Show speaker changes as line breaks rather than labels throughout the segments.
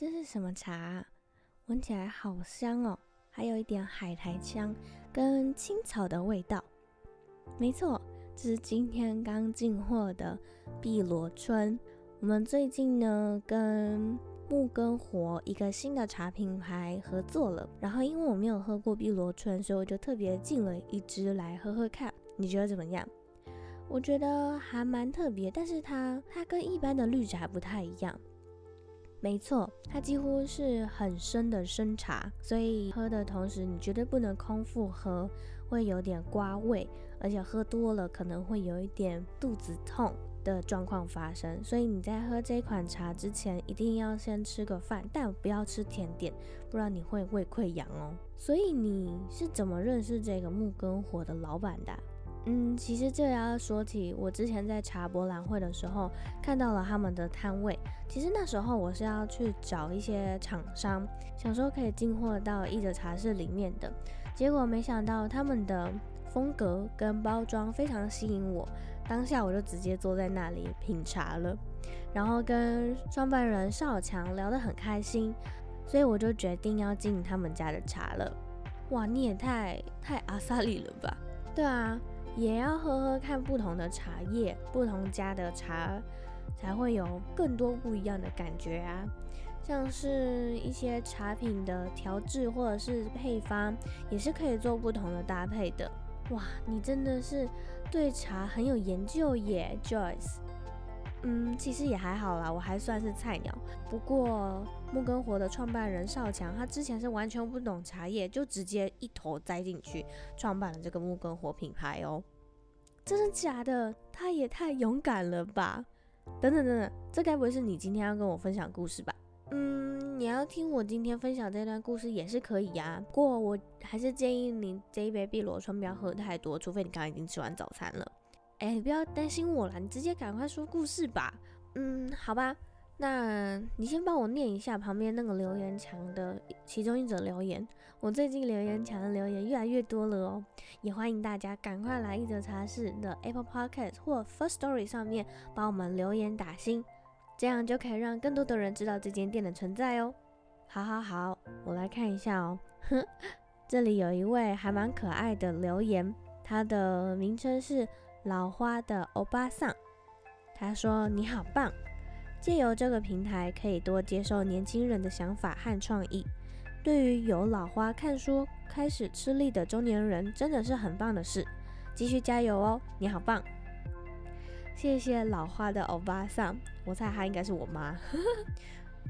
这是什么茶？闻起来好香哦，还有一点海苔香跟青草的味道。没错，这是今天刚进货的碧螺春。我们最近呢跟木根活一个新的茶品牌合作了，然后因为我没有喝过碧螺春，所以我就特别进了一支来喝喝看。你觉得怎么样？我觉得还蛮特别，但是它它跟一般的绿茶不太一样。没错，它几乎是很深的深茶，所以喝的同时你绝对不能空腹喝，会有点刮胃，而且喝多了可能会有一点肚子痛的状况发生。所以你在喝这款茶之前，一定要先吃个饭，但不要吃甜点，不然你会胃溃疡哦。所以你是怎么认识这个木根火的老板的？嗯，其实这要说起，我之前在茶博览会的时候看到了他们的摊位。其实那时候我是要去找一些厂商，想说可以进货到一则茶室里面的，结果没想到他们的风格跟包装非常吸引我，当下我就直接坐在那里品茶了，然后跟创办人邵强聊得很开心，所以我就决定要进他们家的茶了。哇，你也太太阿萨里了吧？对啊。也要喝喝看不同的茶叶，不同家的茶才会有更多不一样的感觉啊！像是一些茶品的调制或者是配方，也是可以做不同的搭配的。哇，你真的是对茶很有研究耶，Joyce。嗯，其实也还好啦，我还算是菜鸟。不过木根活的创办人少强，他之前是完全不懂茶叶，就直接一头栽进去，创办了这个木根活品牌哦。真的假的？他也太勇敢了吧！等等等等，这该不会是你今天要跟我分享故事吧？嗯，你要听我今天分享这段故事也是可以呀。不过我还是建议你这一杯碧螺春不要喝太多，除非你刚刚已经吃完早餐了。哎，你不要担心我啦，你直接赶快说故事吧。嗯，好吧，那你先帮我念一下旁边那个留言墙的其中一则留言。我最近留言墙的留言越来越多了哦，也欢迎大家赶快来一则茶室的 Apple Podcast 或 First Story 上面帮我们留言打星，这样就可以让更多的人知道这间店的存在哦。好好好，我来看一下哦。这里有一位还蛮可爱的留言，他的名称是。老花的欧巴桑，他说：“你好棒，借由这个平台，可以多接受年轻人的想法和创意。对于有老花看书开始吃力的中年人，真的是很棒的事。继续加油哦，你好棒！谢谢老花的欧巴桑，我猜他应该是我妈。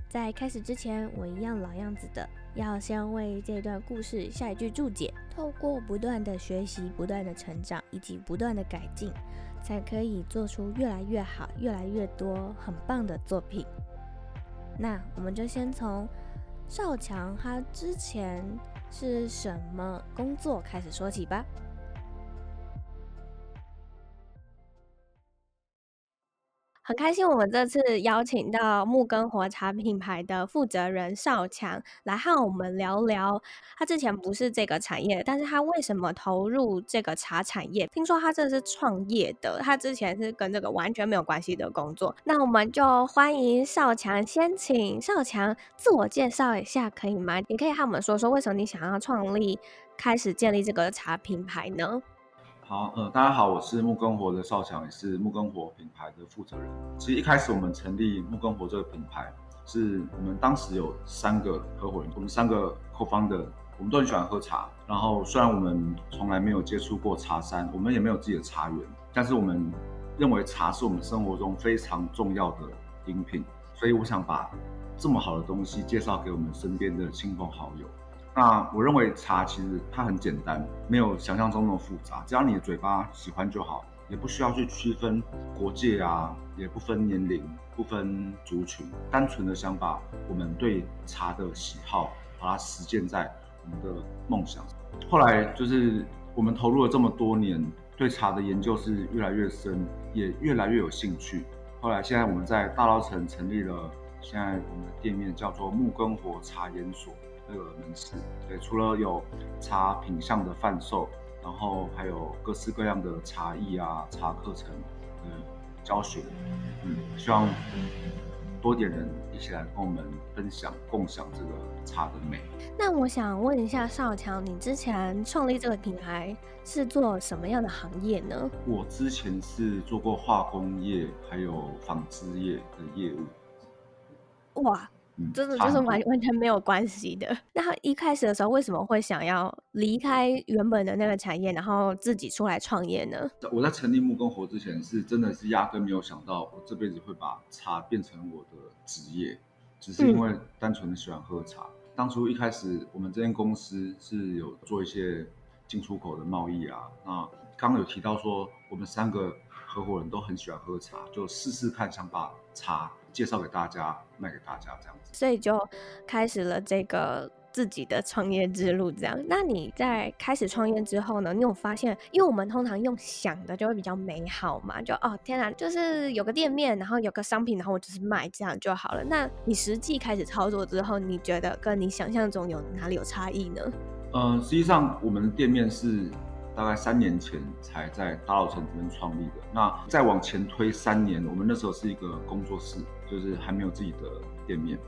在开始之前，我一样老样子的，要先为这段故事下一句注解。”透过不断的学习、不断的成长以及不断的改进，才可以做出越来越好、越来越多很棒的作品。那我们就先从少强他之前是什么工作开始说起吧。很开心，我们这次邀请到木根活茶品牌的负责人少强来和我们聊聊。他之前不是这个产业，但是他为什么投入这个茶产业？听说他这是创业的，他之前是跟这个完全没有关系的工作。那我们就欢迎少强，先请少强自我介绍一下，可以吗？你可以和我们说说，为什么你想要创立、开始建立这个茶品牌呢？
好，呃，大家好，我是木根活的少强，也是木根活品牌的负责人。其实一开始我们成立木根活这个品牌，是我们当时有三个合伙人，我们三个 co-founder，我们都很喜欢喝茶。然后虽然我们从来没有接触过茶山，我们也没有自己的茶园，但是我们认为茶是我们生活中非常重要的饮品，所以我想把这么好的东西介绍给我们身边的亲朋好友。那我认为茶其实它很简单，没有想象中那么复杂。只要你的嘴巴喜欢就好，也不需要去区分国界啊，也不分年龄，不分族群，单纯的想把我们对茶的喜好，把它实践在我们的梦想。后来就是我们投入了这么多年，对茶的研究是越来越深，也越来越有兴趣。后来现在我们在大稻埕成立了，现在我们的店面叫做木根火茶研所。这个门市，对，除了有茶品相的贩售，然后还有各式各样的茶艺啊、茶课程，嗯，教学，嗯，希望多点人一起来跟我们分享、共享这个茶的美。
那我想问一下少强，你之前创立这个品牌是做什么样的行业呢？
我之前是做过化工业，还有纺织业的业务。
哇！真的就是完完全没有关系的。那他一开始的时候为什么会想要离开原本的那个产业，然后自己出来创业呢？
我在成立木工活之前，是真的是压根没有想到我这辈子会把茶变成我的职业，只是因为单纯的喜欢喝茶。嗯。当初一开始我们这间公司是有做一些进出口的贸易啊。那刚刚有提到说我们三个合伙人都很喜欢喝茶，就试试看想把茶。介绍给大家，卖给大家这样子，
所以就开始了这个自己的创业之路。这样，那你在开始创业之后呢？你有发现，因为我们通常用想的就会比较美好嘛，就哦天哪，就是有个店面，然后有个商品，然后我就是卖这样就好了。那你实际开始操作之后，你觉得跟你想象中有哪里有差异呢？
嗯，实际上我们的店面是。大概三年前才在大稻城这边创立的。那再往前推三年，我们那时候是一个工作室，就是还没有自己的店面。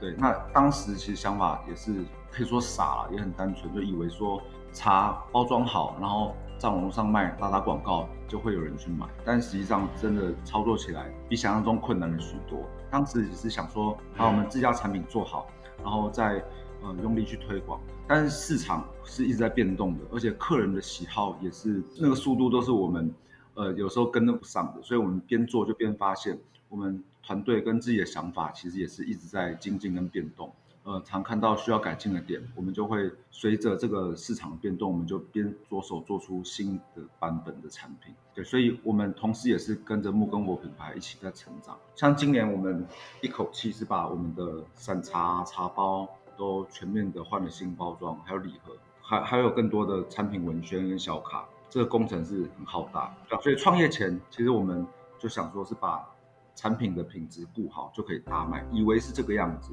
对，那当时其实想法也是可以说傻了，也很单纯，就以为说茶包装好，然后在网络上卖，打打广告就会有人去买。但实际上真的操作起来比想象中困难了许多。当时只是想说把我们自家产品做好，然后再。呃，用力去推广，但是市场是一直在变动的，而且客人的喜好也是那个速度都是我们，呃，有时候跟得不上的，所以我们边做就边发现，我们团队跟自己的想法其实也是一直在精进跟变动，呃，常看到需要改进的点，我们就会随着这个市场变动，我们就边着手做出新的版本的产品，对，所以我们同时也是跟着木工活品牌一起在成长，像今年我们一口气是把我们的散茶茶包。都全面的换了新包装，还有礼盒，还还有更多的产品文宣跟小卡，这个工程是很浩大。所以创业前，其实我们就想说是把产品的品质顾好就可以大卖，以为是这个样子。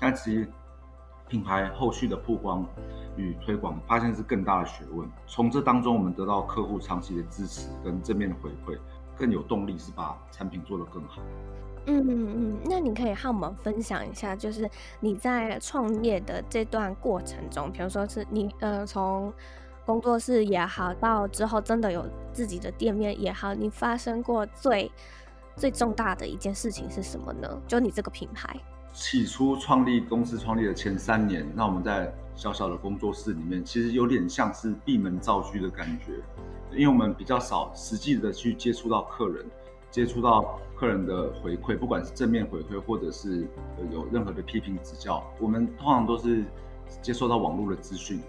但其实品牌后续的曝光与推广，发现是更大的学问。从这当中，我们得到客户长期的支持跟正面的回馈，更有动力是把产品做得更好。
嗯嗯嗯，那你可以和我们分享一下，就是你在创业的这段过程中，比如说是你呃从工作室也好，到之后真的有自己的店面也好，你发生过最最重大的一件事情是什么呢？就你这个品牌。
起初创立公司创立的前三年，那我们在小小的工作室里面，其实有点像是闭门造车的感觉，因为我们比较少实际的去接触到客人。接触到客人的回馈，不管是正面回馈，或者是有任何的批评指教，我们通常都是接受到网络的资讯。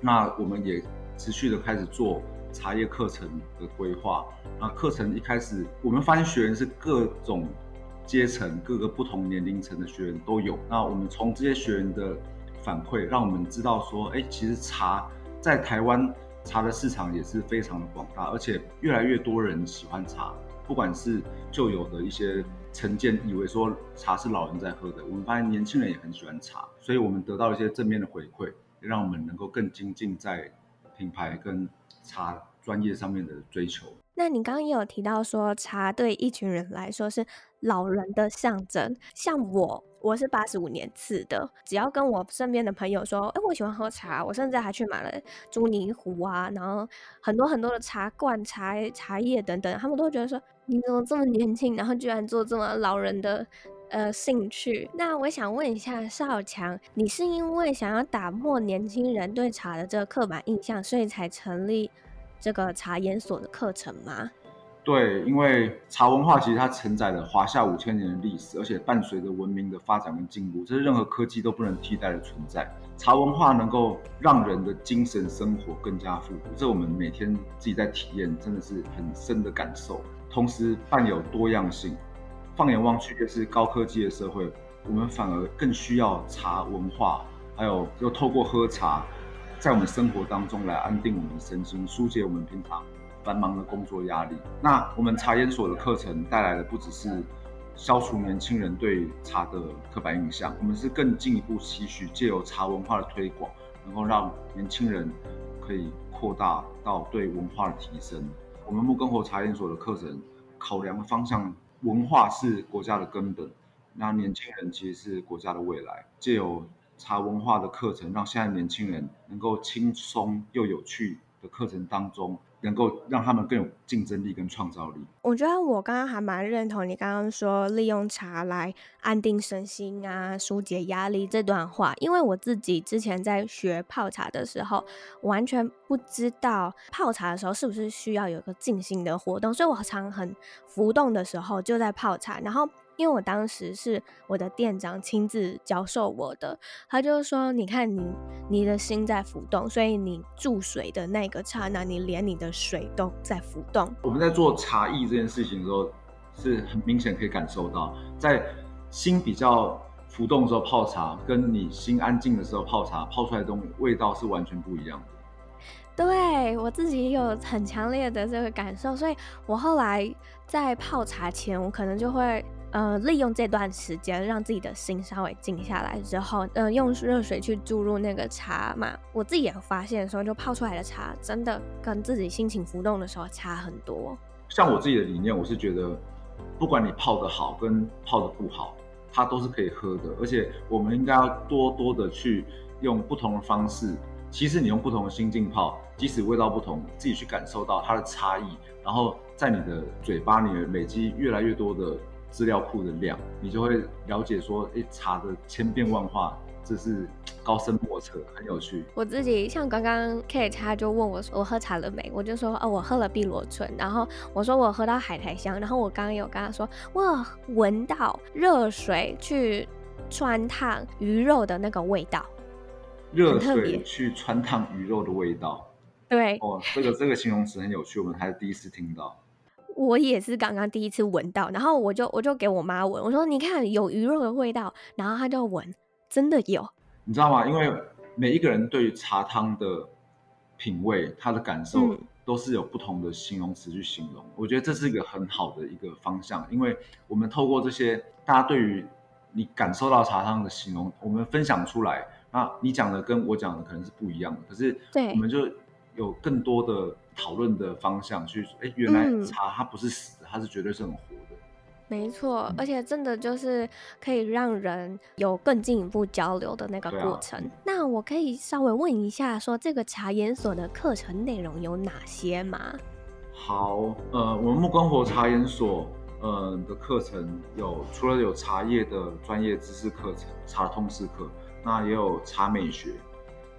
那我们也持续的开始做茶叶课程的规划。那课程一开始，我们发现学员是各种阶层、各个不同年龄层的学员都有。那我们从这些学员的反馈，让我们知道说，哎，其实茶在台湾茶的市场也是非常的广大，而且越来越多人喜欢茶。不管是旧有的一些成见，以为说茶是老人在喝的，我们发现年轻人也很喜欢茶，所以我们得到一些正面的回馈，让我们能够更精进在品牌跟茶专业上面的追求。
那你刚刚也有提到说，茶对一群人来说是老人的象征，像我。我是八十五年次的，只要跟我身边的朋友说，哎，我喜欢喝茶，我甚至还去买了朱泥壶啊，然后很多很多的茶罐、茶茶叶等等，他们都会觉得说，你怎么这么年轻，然后居然做这么老人的呃兴趣？那我想问一下少强，你是因为想要打破年轻人对茶的这个刻板印象，所以才成立这个茶研所的课程吗？
对，因为茶文化其实它承载了华夏五千年的历史，而且伴随着文明的发展跟进步，这是任何科技都不能替代的存在。茶文化能够让人的精神生活更加富足，这我们每天自己在体验，真的是很深的感受。同时伴有多样性，放眼望去，就是高科技的社会，我们反而更需要茶文化，还有又透过喝茶，在我们生活当中来安定我们的身心，疏解我们平常繁忙的工作压力，那我们茶研所的课程带来的不只是消除年轻人对茶的刻板印象，我们是更进一步期许借由茶文化的推广，能够让年轻人可以扩大到对文化的提升。我们木工活茶研所的课程考量的方向，文化是国家的根本，那年轻人其实是国家的未来，借由茶文化的课程，让现在年轻人能够轻松又有趣的课程当中。能够让他们更有竞争力跟创造力。
我觉得我刚刚还蛮认同你刚刚说利用茶来安定身心啊、纾解压力这段话，因为我自己之前在学泡茶的时候，完全不知道泡茶的时候是不是需要有个静心的活动，所以我常很浮动的时候就在泡茶，然后。因为我当时是我的店长亲自教授我的，他就说：“你看你你的心在浮动，所以你注水的那个刹那，你连你的水都在浮动。”
我们在做茶艺这件事情的时候，是很明显可以感受到，在心比较浮动的时候泡茶，跟你心安静的时候泡茶，泡出来的东西味道是完全不一样的。
对，我自己有很强烈的这个感受，所以我后来在泡茶前，我可能就会。呃，利用这段时间让自己的心稍微静下来之后，呃，用热水去注入那个茶嘛，我自己也发现说，就泡出来的茶真的跟自己心情浮动的时候差很多。
像我自己的理念，我是觉得，不管你泡得好跟泡得不好，它都是可以喝的，而且我们应该要多多的去用不同的方式。其实你用不同的心境泡，即使味道不同，自己去感受到它的差异，然后在你的嘴巴里面累积越来越多的。资料库的量，你就会了解说，哎，茶的千变万化，这是高深莫测，很有趣。
我自己像刚刚 Kate 他就问我说，我喝茶了没？我就说，哦，我喝了碧螺春。然后我说我喝到海苔香。然后我刚刚有跟他说，哇，闻到热水去穿烫鱼肉的那个味道，
热水去穿烫鱼肉的味道。
对，
哦，这个这个形容词很有趣，我们还是第一次听到。
我也是刚刚第一次闻到，然后我就我就给我妈闻，我说你看有鱼肉的味道，然后她就闻，真的有，
你知道吗？因为每一个人对于茶汤的品味，他的感受都是有不同的形容词去形容。嗯，我觉得这是一个很好的一个方向，因为我们透过这些大家对于你感受到茶汤的形容，我们分享出来，那你讲的跟我讲的可能是不一样的，可是对，我们就有更多的。讨论的方向去，哎，原来茶它不是死的，嗯，它是绝对是很活的。
没错，嗯，而且真的就是可以让人有更进一步交流的那个过程。啊，那我可以稍微问一下，说这个茶研所的课程内容有哪些吗？
好，呃，我们木光活茶研所，呃的课程有除了有茶叶的专业知识课程，茶通识课，那也有茶美学。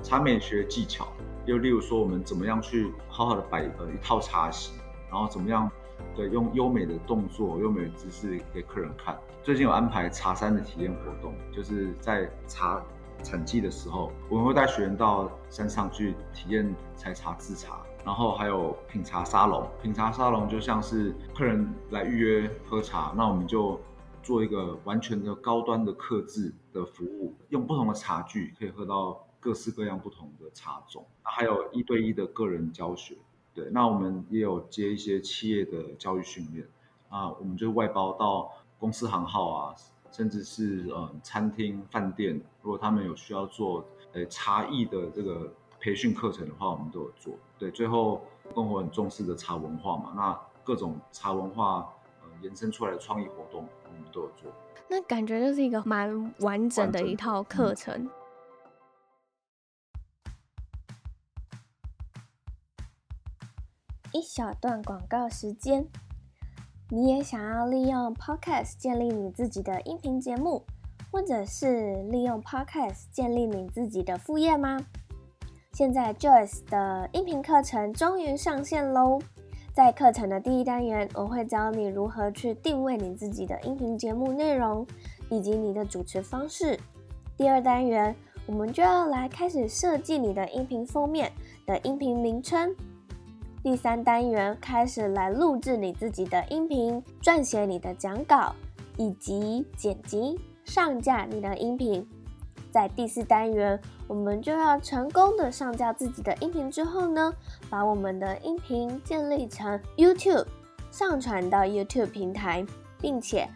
茶美学技巧，又例如说，我们怎么样去好好的摆呃一套茶席，然后怎么样对用优美的动作、优美的姿势给客人看。最近有安排茶山的体验活动，就是在茶产季的时候，我们会带学员到山上去体验采茶制茶，然后还有品茶沙龙。品茶沙龙就像是客人来预约喝茶，那我们就做一个完全的高端的客制的服务，用不同的茶具可以喝到。各式各样不同的茶种，还有一对一的个人教学。对，那我们也有接一些企业的教育训练啊，我们就外包到公司行号啊，甚至是呃餐厅、饭店，如果他们有需要做呃茶艺的这个培训课程的话，我们都有做。对，最后跟我很重视的茶文化嘛，那各种茶文化呃延伸出来的创意活动，我们都有做。
那感觉就是一个蛮完整的一套课程。一小段广告时间，你也想要利用 Podcast 建立你自己的音频节目，或者是利用 Podcast 建立你自己的副业吗？现在 Joyce 的音频课程终于上线喽！在课程的第一单元，我会教你如何去定位你自己的音频节目内容以及你的主持方式。第二单元，我们就要来开始设计你的音频封面的音频名称。第三单元开始来录制你自己的音频，撰写你的讲稿，以及剪辑上架你的音频。在第四单元，我们就要成功的上架自己的音频之后呢，把我们的音频建立成 YouTube，上传到 YouTube 平台，并且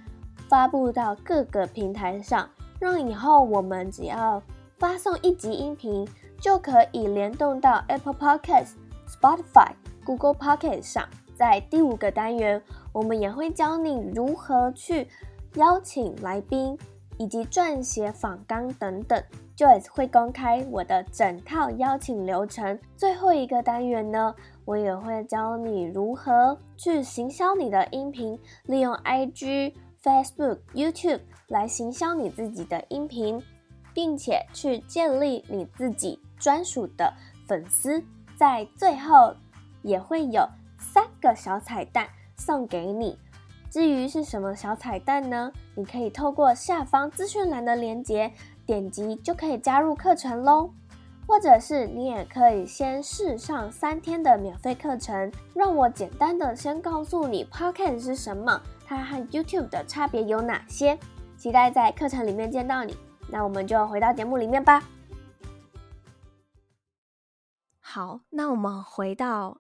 发布到各个平台上，让以后我们只要发送一集音频，就可以联动到 Apple Podcast、Spotify。Google Pocket 上，在第五个单元，我们也会教你如何去邀请来宾以及撰写访纲等等，Joyce 会公开我的整套邀请流程。最后一个单元呢，我也会教你如何去行销你的音频，利用 IG、Facebook、YouTube 来行销你自己的音频，并且去建立你自己专属的粉丝。在最后也会有三个小彩蛋送给你。至于是什么小彩蛋呢？你可以透过下方资讯栏的链接点击就可以加入课程喽，或者是你也可以先试上三天的免费课程。让我简单的先告诉你 Podcast 是什么，它和 YouTube 的差别有哪些。期待在课程里面见到你。那我们就回到节目里面吧。好，那我们回到。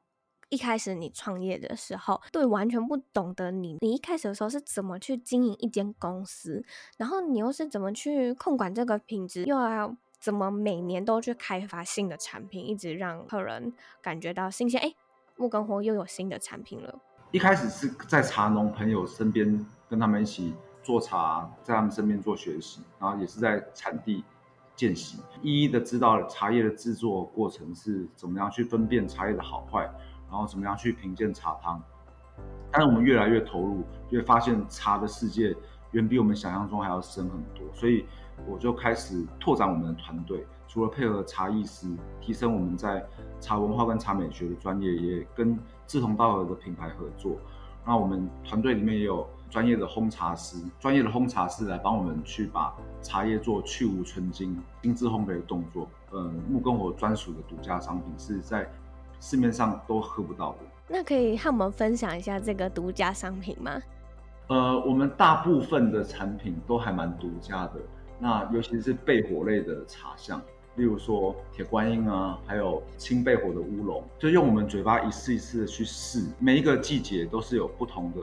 一开始你创业的时候，对完全不懂得你，你一开始的时候是怎么去经营一间公司？然后你又是怎么去控管这个品质？又要怎么每年都去开发新的产品，一直让客人感觉到新鲜？哎，木根活又有新的产品了。
一开始是在茶农朋友身边跟他们一起做茶，在他们身边做学习，然后也是在产地见习，一一的知道茶叶的制作过程是怎么样去分辨茶叶的好坏。然后怎么样去评鉴茶汤？但是我们越来越投入，就会发现茶的世界远比我们想象中还要深很多。所以我就开始拓展我们的团队，除了配合茶艺师，提升我们在茶文化跟茶美学的专业，也跟志同道合的品牌合作。那我们团队里面也有专业的烘茶师，专业的烘茶师来帮我们去把茶叶做去芜存菁、精致烘焙的动作。嗯，木工活专属的独家商品是在。市面上都喝不到的，
那可以和我们分享一下这个独家商品吗？
呃，我们大部分的产品都还蛮独家的，那尤其是焙火类的茶香，例如说铁观音啊，还有轻焙火的乌龙，就用我们嘴巴一次一次的去试，每一个季节都是有不同的。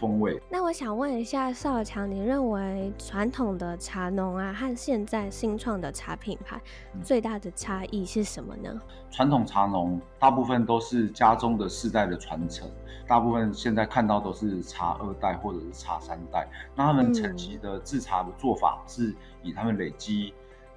风味。
那我想问一下邵强，你认为传统的茶农啊和现在新创的茶品牌最大的差异是什么呢？
传统茶农大部分都是家中的世代的传承，大部分现在看到都是茶二代或者是茶三代。那他们承袭的制茶的做法是以他们累积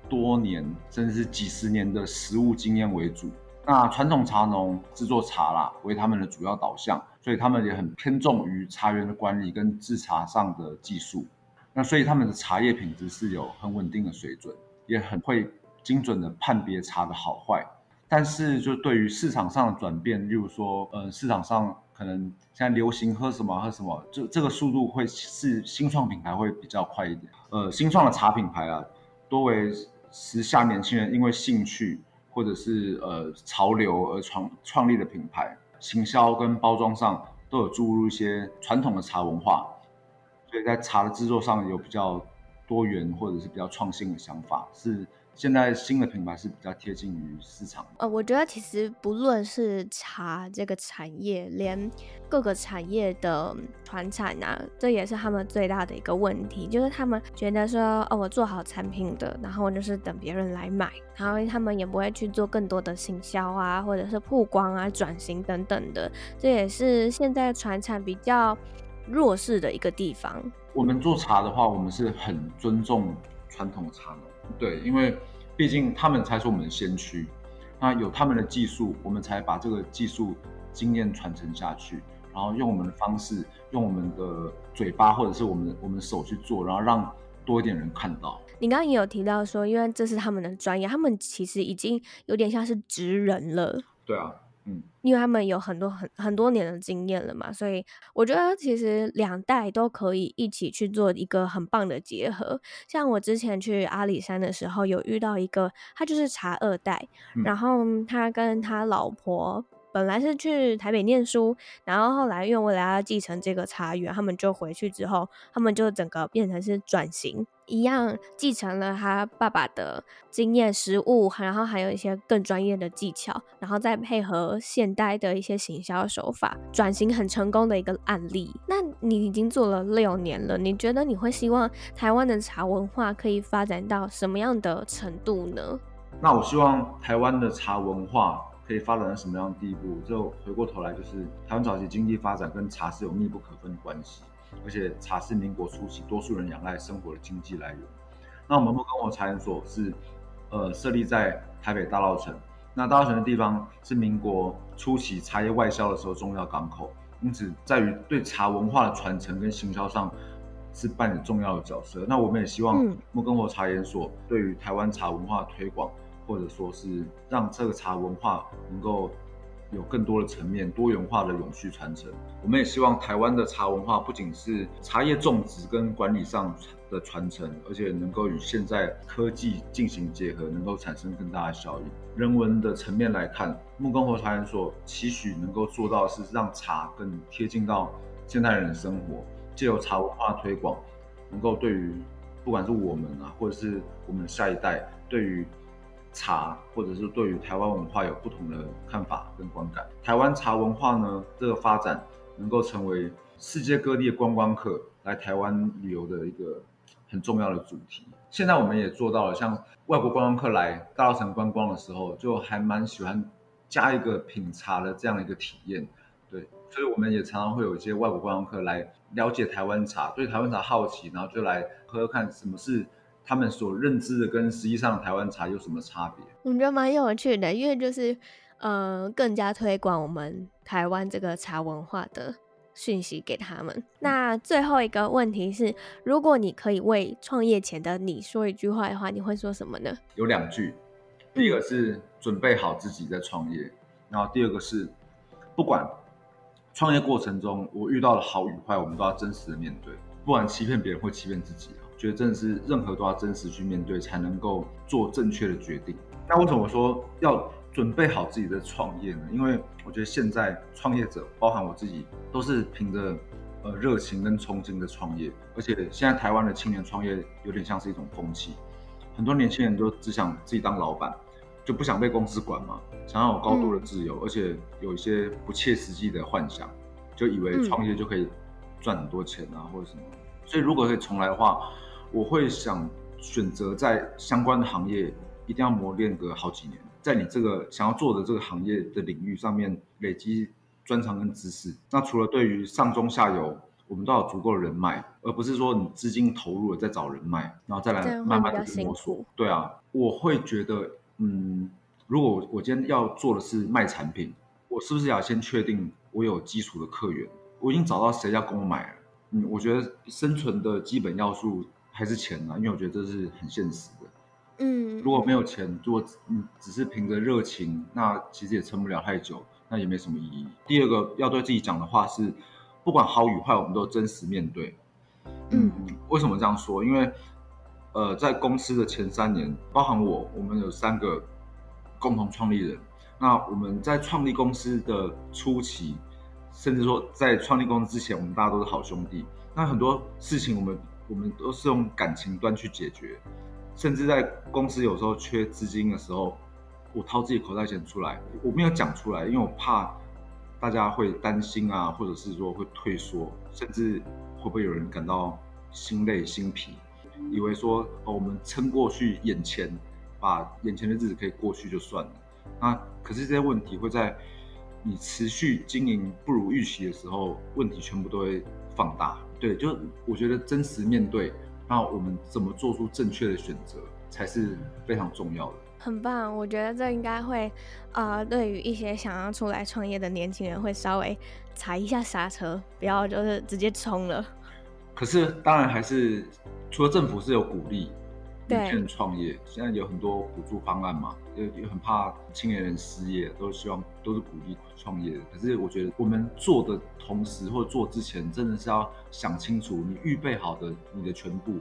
多年甚至是几十年的实物经验为主。那传统茶农制作茶啦为他们的主要导向。所以他们也很偏重于茶园的管理跟制茶上的技术，那所以他们的茶叶品质是有很稳定的水准，也很会精准的判别茶的好坏。但是就对于市场上的转变，例如说，呃，市场上可能现在流行喝什么喝什么，这这个速度会是新创品牌会比较快一点。呃，新创的茶品牌啊，多为时下年轻人因为兴趣或者是呃潮流而创创立的品牌。行销跟包装上都有注入一些传统的茶文化，所以在茶的制作上有比较多元或者是比较创新的想法，是。现在新的品牌是比较贴近于市场。
呃，我觉得其实不论是茶这个产业，连各个产业的传产啊，这也是他们最大的一个问题，就是他们觉得说，哦，我做好产品的，然后就是等别人来买，然后他们也不会去做更多的行销啊，或者是曝光啊、转型等等的，这也是现在传产比较弱势的一个地方。
我们做茶的话，我们是很尊重传统茶农。对，因为毕竟他们才是我们的先驱，那有他们的技术，我们才把这个技术经验传承下去，然后用我们的方式，用我们的嘴巴或者是我们的我们的手去做，然后让多一点人看到。
你刚刚也有提到说，因为这是他们的专业，他们其实已经有点像是职人了。
对啊。嗯，
因为他们有很多很很多年的经验了嘛，所以我觉得其实两代都可以一起去做一个很棒的结合。像我之前去阿里山的时候，有遇到一个，他就是茶二代，嗯、然后他跟他老婆。本来是去台北念书，然后后来因为为了要继承这个茶园，他们就回去之后，他们就整个变成是转型一样，继承了他爸爸的经验、实物，然后还有一些更专业的技巧，然后再配合现代的一些行销手法，转型很成功的一个案例。那你已经做了六年了，你觉得你会希望台湾的茶文化可以发展到什么样的程度呢？
那我希望台湾的茶文化。可以发展到什么样的地步？就回过头来，就是台湾早期经济发展跟茶是有密不可分的关系。而且茶是民国初期多数人仰赖生活的经济来源。那我们木根活茶研所是呃设立在台北大稻城，那大稻城的地方是民国初期茶叶外销的时候重要港口，因此在于对茶文化的传承跟行销上是扮演重要的角色。那我们也希望木根活茶研所对于台湾茶文化推广，或者说是让这个茶文化能够。有更多的层面，多元化的永续传承。我们也希望台湾的茶文化不仅是茶叶种植跟管理上的传承，而且能够与现在科技进行结合，能够产生更大的效益。人文的层面来看，木根活茶研所期许能够做到的是让茶更贴近到现代人的生活，借由茶文化推广，能够对于不管是我们啊，或者是我们下一代，对于茶，或者是对于台湾文化有不同的看法跟观感。台湾茶文化呢，这个发展能够成为世界各地的观光客来台湾旅游的一个很重要的主题。现在我们也做到了，像外国观光客来大稻埕观光的时候，就还蛮喜欢加一个品茶的这样一个体验。对，所以我们也常常会有一些外国观光客来了解台湾茶，对台湾茶好奇，然后就来喝喝看什么是。他们所认知的跟实际上台湾茶有什么差别？
我觉得蛮有趣的，因为就是呃，更加推广我们台湾这个茶文化的讯息给他们。那最后一个问题是，如果你可以为创业前的你说一句话的话，你会说什么呢？
有两句，第一个是准备好自己在创业，然后第二个是不管创业过程中我遇到了好与坏，我们都要真实的面对，不然欺骗别人会欺骗自己。觉得真的是任何都要真实去面对，才能够做正确的决定。那为什么说要准备好自己的创业呢？因为我觉得现在创业者，包含我自己，都是凭着呃热情跟冲劲的创业。而且现在台湾的青年创业有点像是一种风气，很多年轻人都只想自己当老板，就不想被公司管嘛，想要有高度的自由，嗯、而且有一些不切实际的幻想，就以为创业就可以赚很多钱啊，或者什么。所以如果可以重来的话，我会想选择在相关的行业一定要磨练个好几年，在你这个想要做的这个行业的领域上面累积专长跟知识。那除了对于上中下游，我们都要有足够的人脉，而不是说你资金投入了再找人脉，然后再来慢慢的去摸索。对啊，我会觉得，嗯，如果我今天要做的是卖产品，我是不是要先确定我有基础的客源？我已经找到谁要跟我买了？嗯，我觉得生存的基本要素。还是钱啊，因为我觉得这是很现实的。嗯，如果没有钱，如果嗯只是凭着热情，那其实也撑不了太久，那也没什么意义。第二个要对自己讲的话是，不管好与坏，我们都真实面对。嗯，为什么这样说？因为呃，在公司的前三年，包含我，我们有三个共同创立人。那我们在创立公司的初期，甚至说在创立公司之前，我们大家都是好兄弟。那很多事情我们。我们都是用感情端去解决，甚至在公司有时候缺资金的时候，我掏自己口袋钱出来，我没有讲出来，因为我怕大家会担心啊，或者是说会退缩，甚至会不会有人感到心累心疲，以为说哦，我们撑过去眼前，把眼前的日子可以过去就算了。那可是这些问题会在你持续经营不如预期的时候，问题全部都会放大。对，就我觉得真实面对，那我们怎么做出正确的选择，才是非常重要的。
很棒，我觉得这应该会，呃，对于一些想要出来创业的年轻人，会稍微踩一下刹车，不要就是直接冲了。
可是，当然还是除了政府是有鼓励。年轻人创业，现在有很多补助方案嘛，也也很怕青年人失业，都希望都是鼓励创业的。可是我觉得我们做的同时或做之前，真的是要想清楚，你预备好的你的全部，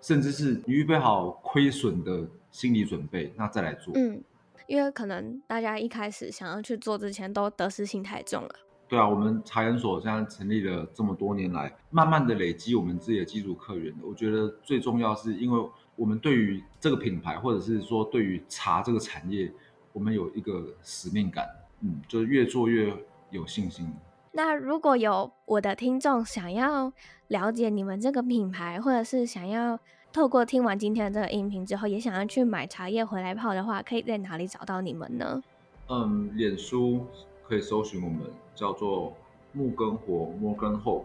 甚至是你预备好亏损的心理准备，那再来做。嗯，
因为可能大家一开始想要去做之前，都得失心太重了。
对啊，我们茶研所现在成立了这么多年来，慢慢的累积我们自己的基础客源。我觉得最重要是因为。我们对于这个品牌，或者是说对于茶这个产业，我们有一个使命感，嗯，就是越做越有信心。
那如果有我的听众想要了解你们这个品牌，或者是想要透过听完今天的这个音频之后，也想要去买茶叶回来泡的话，可以在哪里找到你们呢？
嗯，脸书可以搜寻我们，叫做木根火 Morgan Hope，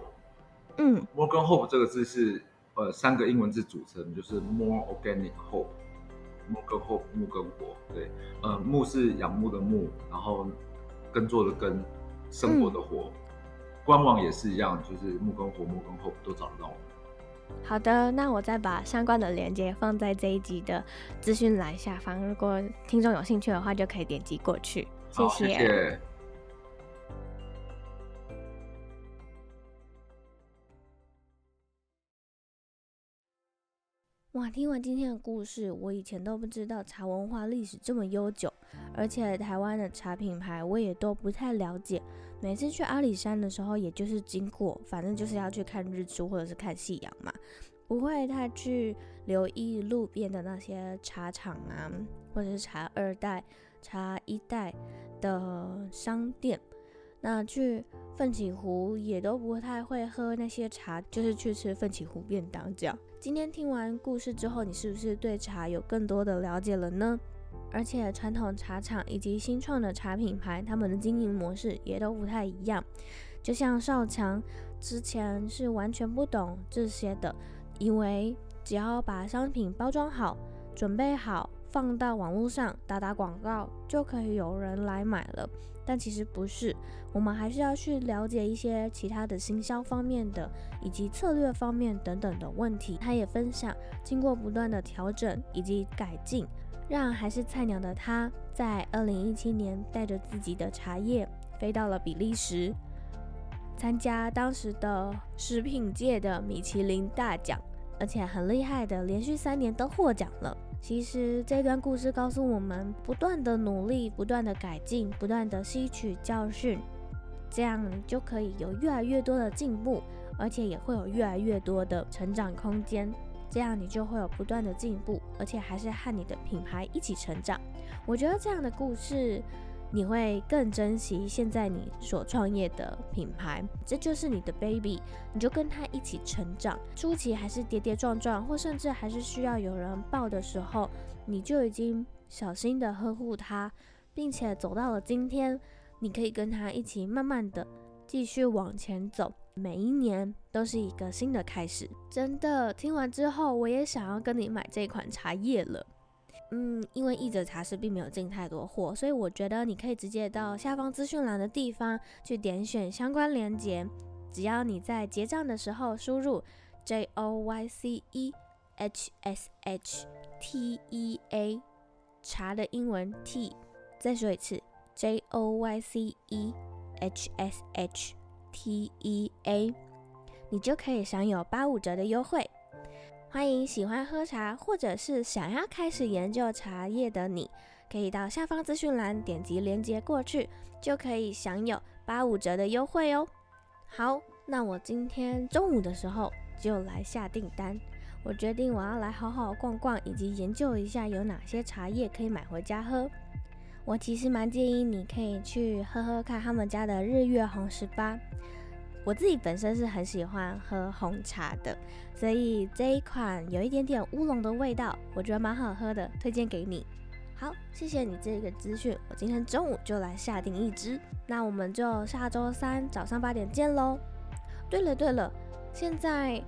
嗯
，Morgan Hope 这个字是呃三个英文字组成，就是 More Organic Hope。Morgan Hope 木跟活，对，呃，木是仰慕的木，然后耕作的耕，生活的活。嗯、官网也是一样，就是木跟火、木跟 Hope 都找得到我们。
好的，那我再把相关的链接放在这一集的资讯栏下方，如果听众有兴趣的话，就可以点击过去。谢谢。
谢谢。
哇，听完今天的故事，我以前都不知道茶文化历史这么悠久，而且台湾的茶品牌我也都不太了解。每次去阿里山的时候，也就是经过，反正就是要去看日出或者是看夕阳嘛，不会太去留意路边的那些茶厂啊，或者是茶二代、茶一代的商店。那去奋起湖也都不太会喝那些茶，就是去吃奋起湖便当这样。今天听完故事之后，你是不是对茶有更多的了解了呢？而且传统茶厂以及新创的茶品牌，他们的经营模式也都不太一样。就像少强之前是完全不懂这些的，以为只要把商品包装好、准备好，放到网络上打打广告，就可以有人来买了。但其实不是，我们还是要去了解一些其他的行销方面的，以及策略方面等等的问题。他也分享，经过不断的调整以及改进。让还是菜鸟的他，在二零一七年带着自己的茶叶飞到了比利时，参加当时的食品界的米其林大奖，而且很厉害的，连续三年都获奖了。其实这段故事告诉我们，不断的努力，不断的改进，不断的吸取教训，这样就可以有越来越多的进步，而且也会有越来越多的成长空间。这样你就会有不断的进步，而且还是和你的品牌一起成长。我觉得这样的故事，你会更珍惜现在你所创业的品牌，这就是你的 baby，你就跟他一起成长。初期还是跌跌撞撞，或甚至还是需要有人抱的时候，你就已经小心的呵护他，并且走到了今天，你可以跟他一起慢慢的继续往前走。每一年都是一个新的开始，真的。听完之后，我也想要跟你买这款茶叶了。嗯，因为译者茶室并没有进太多货，所以我觉得你可以直接到下方资讯栏的地方去点选相关链接。只要你在结账的时候输入 J O Y C E H S H T E A 茶的英文 T，再说一次 J O Y C E H S H。T E A，你就可以享有八五折的优惠。欢迎喜欢喝茶或者是想要开始研究茶叶的你，可以到下方资讯栏点击链接过去，就可以享有八五折的优惠哦。好，那我今天中午的时候就来下订单。我决定我要来好好逛逛，以及研究一下有哪些茶叶可以买回家喝。我其实蛮建议你可以去喝喝看他们家的日月红十八。我自己本身是很喜欢喝红茶的，所以这一款有一点点乌龙的味道，我觉得蛮好喝的，推荐给你。好，谢谢你这个资讯，我今天中午就来下订一支。那我们就下周三早上八点见喽。对了对了，现在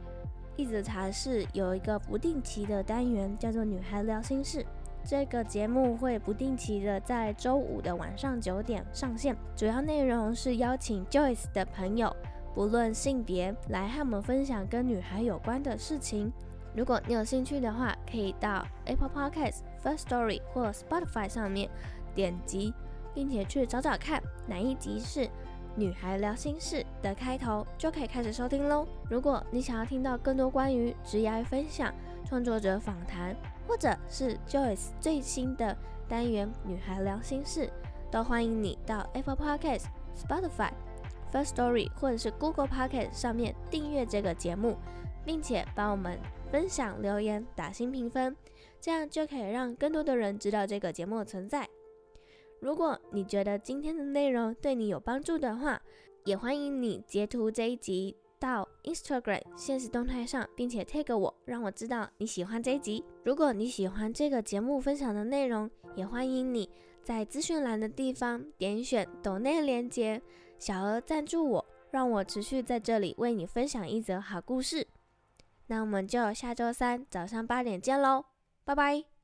一则茶室有一个不定期的单元，叫做“女孩聊心事”。这个节目会不定期的在周五的晚上九点上线，主要内容是邀请 Joyce 的朋友，不论性别，来和我们分享跟女孩有关的事情。如果你有兴趣的话，可以到 Apple Podcast、First Story 或 Spotify 上面点击，并且去找找看哪一集是《女孩聊心事》的开头，就可以开始收听喽。如果你想要听到更多关于职业分享、创作者访谈，或者是 Joyce 最新的单元《女孩聊心事》，都欢迎你到 Apple Podcast、Spotify、First Story 或者是 Google Podcast 上面订阅这个节目，并且帮我们分享、留言、打新评分，这样就可以让更多的人知道这个节目的存在。如果你觉得今天的内容对你有帮助的话，也欢迎你截图这一集。到 Instagram 现实动态上，并且 tag 我，让我知道你喜欢这一集。如果你喜欢这个节目分享的内容，也欢迎你在资讯栏的地方点选抖内连接，小额赞助我，让我持续在这里为你分享一则好故事。那我们就下周三早上八点见喽，拜拜。